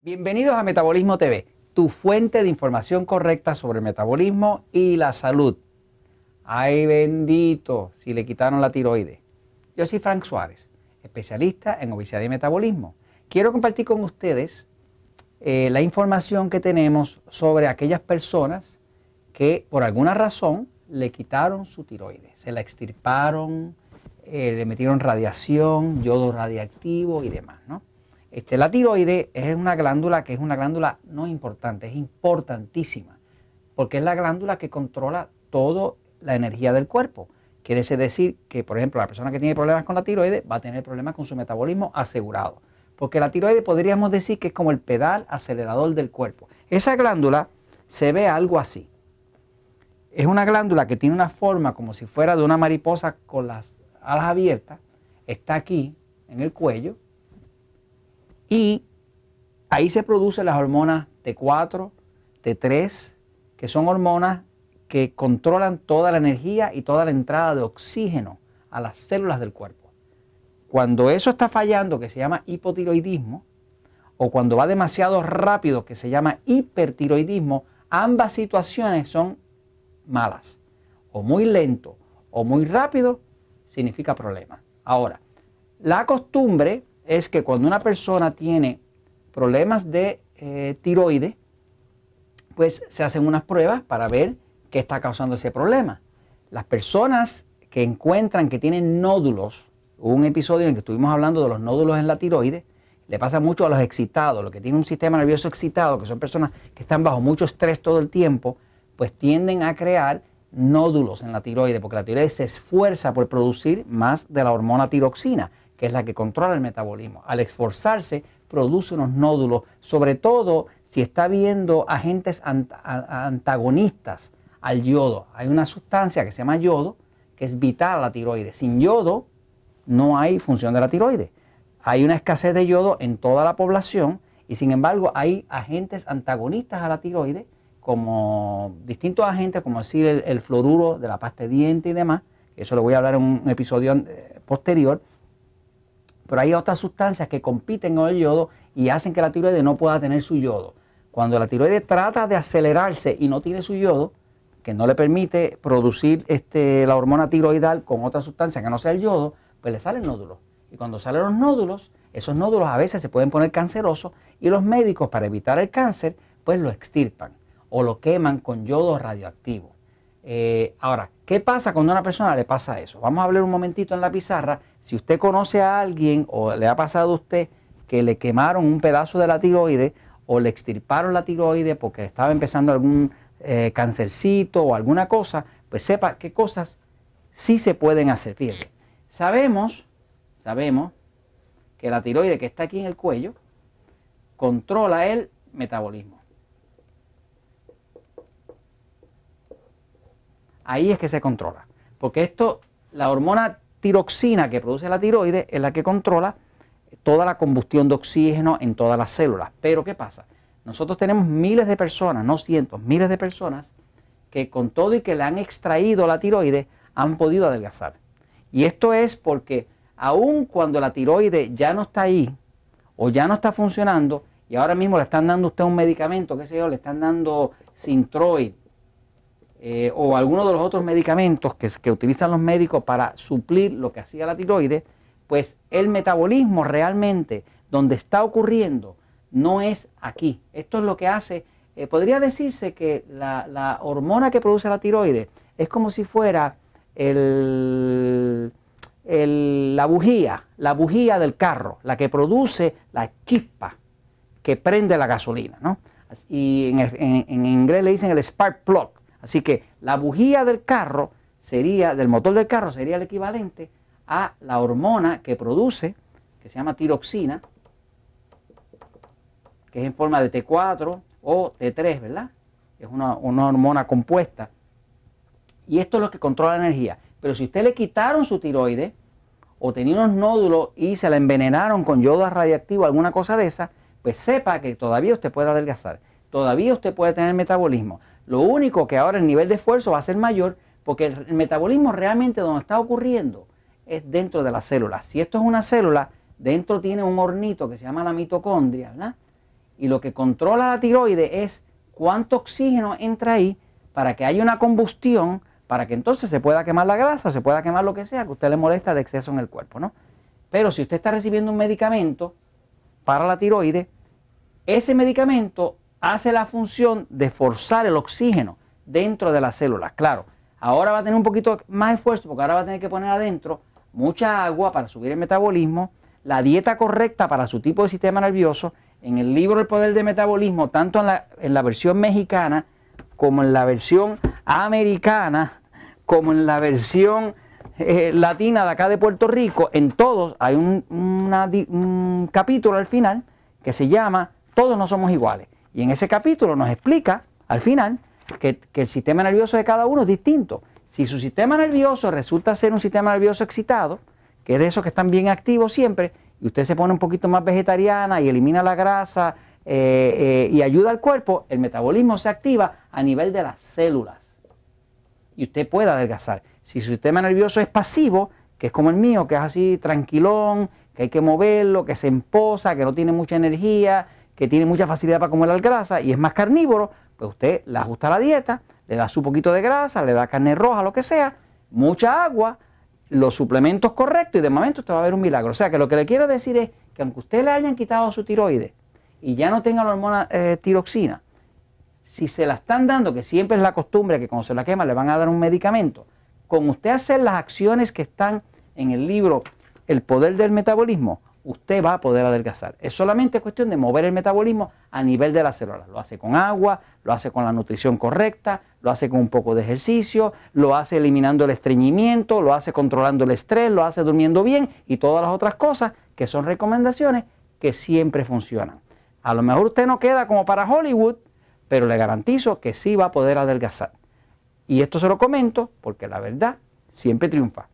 Bienvenidos a Metabolismo TV, tu fuente de información correcta sobre el metabolismo y la salud. Ay bendito, si le quitaron la tiroides. Yo soy Frank Suárez, especialista en obesidad y metabolismo. Quiero compartir con ustedes eh, la información que tenemos sobre aquellas personas que por alguna razón le quitaron su tiroides, se la extirparon, eh, le metieron radiación, yodo radiactivo y demás. ¿no? Este, la tiroides es una glándula que es una glándula no importante, es importantísima, porque es la glándula que controla toda la energía del cuerpo. Quiere decir que, por ejemplo, la persona que tiene problemas con la tiroides va a tener problemas con su metabolismo asegurado. Porque la tiroides podríamos decir que es como el pedal acelerador del cuerpo. Esa glándula se ve algo así. Es una glándula que tiene una forma como si fuera de una mariposa con las alas abiertas. Está aquí en el cuello y ahí se producen las hormonas T4, T3, que son hormonas que controlan toda la energía y toda la entrada de oxígeno a las células del cuerpo. Cuando eso está fallando, que se llama hipotiroidismo, o cuando va demasiado rápido, que se llama hipertiroidismo, ambas situaciones son malas. O muy lento o muy rápido significa problema. Ahora, la costumbre es que cuando una persona tiene problemas de eh, tiroides, pues se hacen unas pruebas para ver qué está causando ese problema. Las personas que encuentran que tienen nódulos, hubo un episodio en el que estuvimos hablando de los nódulos en la tiroides, le pasa mucho a los excitados, los que tienen un sistema nervioso excitado, que son personas que están bajo mucho estrés todo el tiempo, pues tienden a crear nódulos en la tiroides, porque la tiroides se esfuerza por producir más de la hormona tiroxina, que es la que controla el metabolismo. Al esforzarse, produce unos nódulos, sobre todo si está viendo agentes antagonistas al yodo. Hay una sustancia que se llama yodo, que es vital a la tiroides. Sin yodo no hay función de la tiroides. Hay una escasez de yodo en toda la población y sin embargo hay agentes antagonistas a la tiroides, como distintos agentes, como decir el, fluoruro de la pasta de diente y demás, eso lo voy a hablar en un episodio eh, posterior, pero hay otras sustancias que compiten con el yodo y hacen que la tiroides no pueda tener su yodo. Cuando la tiroides trata de acelerarse y no tiene su yodo, que no le permite producir este, la hormona tiroidal con otra sustancia que no sea el yodo, pues le salen nódulos. Y cuando salen los nódulos, esos nódulos a veces se pueden poner cancerosos y los médicos para evitar el cáncer, pues lo extirpan o lo queman con yodo radioactivo. Eh, ahora, ¿qué pasa cuando a una persona le pasa eso? Vamos a hablar un momentito en la pizarra. Si usted conoce a alguien o le ha pasado a usted que le quemaron un pedazo de la tiroide o le extirparon la tiroide porque estaba empezando algún eh, cancercito o alguna cosa, pues sepa qué cosas sí se pueden hacer. Fíjese, sabemos, sabemos que la tiroide que está aquí en el cuello controla el metabolismo. ahí es que se controla. Porque esto, la hormona tiroxina que produce la tiroides es la que controla toda la combustión de oxígeno en todas las células. Pero ¿qué pasa? Nosotros tenemos miles de personas, no cientos, miles de personas que con todo y que le han extraído la tiroides han podido adelgazar. Y esto es porque aun cuando la tiroides ya no está ahí o ya no está funcionando y ahora mismo le están dando usted un medicamento, qué sé yo, le están dando Sintroid eh, o alguno de los otros medicamentos que, utilizan los médicos para suplir lo que hacía la tiroides, pues el metabolismo realmente donde está ocurriendo no es aquí. Esto es lo que hace, eh, podría decirse que la, hormona que produce la tiroides es como si fuera el, la bujía, la bujía del carro, la que produce la chispa que prende la gasolina. ¿no? Y en, en inglés le dicen el spark plug. Así que la bujía del carro sería, del motor del carro, sería el equivalente a la hormona que produce, que se llama tiroxina, que es en forma de T4 o T3, ¿verdad? Es una, una hormona compuesta. Y esto es lo que controla la energía. Pero si usted le quitaron su tiroides o tenía unos nódulos y se la envenenaron con yodo radiactivo, alguna cosa de esa, pues sepa que todavía usted puede adelgazar. Todavía usted puede tener metabolismo. Lo único que ahora el nivel de esfuerzo va a ser mayor porque el, metabolismo realmente donde está ocurriendo es dentro de la célula. Si esto es una célula, dentro tiene un hornito que se llama la mitocondria, ¿verdad? Y lo que controla la tiroide es cuánto oxígeno entra ahí para que haya una combustión, para que entonces se pueda quemar la grasa, se pueda quemar lo que sea que a usted le molesta de exceso en el cuerpo, ¿no? Pero si usted está recibiendo un medicamento para la tiroide, ese medicamento hace la función de forzar el oxígeno dentro de las células. Claro, ahora va a tener un poquito más esfuerzo porque ahora va a tener que poner adentro mucha agua para subir el metabolismo, la dieta correcta para su tipo de sistema nervioso. En el libro El Poder del Metabolismo, tanto en la, versión mexicana como en la versión americana, como en la versión eh, latina de acá de Puerto Rico, en todos hay un, un capítulo al final que se llama Todos no somos iguales. Y en ese capítulo nos explica al final que, el sistema nervioso de cada uno es distinto. Si su sistema nervioso resulta ser un sistema nervioso excitado, que es de esos que están bien activos siempre, y usted se pone un poquito más vegetariana y elimina la grasa eh, eh, y ayuda al cuerpo, el metabolismo se activa a nivel de las células. Y usted puede adelgazar. Si su sistema nervioso es pasivo, que es como el mío, que es así tranquilón, que hay que moverlo, que se emposa, que no tiene mucha energía, que tiene mucha facilidad para comer la grasa y es más carnívoro, pues usted le ajusta la dieta, le da su poquito de grasa, le da carne roja, lo que sea, mucha agua, los suplementos correctos y de momento usted va a ver un milagro. O sea que lo que le quiero decir es que aunque usted le hayan quitado su tiroides y ya no tenga la hormona eh, tiroxina, si se la están dando, que siempre es la costumbre que cuando se la quema le van a dar un medicamento, con usted hacer las acciones que están en el libro El poder del metabolismo, usted va a poder adelgazar. Es solamente cuestión de mover el metabolismo a nivel de las células. Lo hace con agua, lo hace con la nutrición correcta, lo hace con un poco de ejercicio, lo hace eliminando el estreñimiento, lo hace controlando el estrés, lo hace durmiendo bien y todas las otras cosas que son recomendaciones que siempre funcionan. A lo mejor usted no queda como para Hollywood, pero le garantizo que sí va a poder adelgazar. Y esto se lo comento porque la verdad siempre triunfa.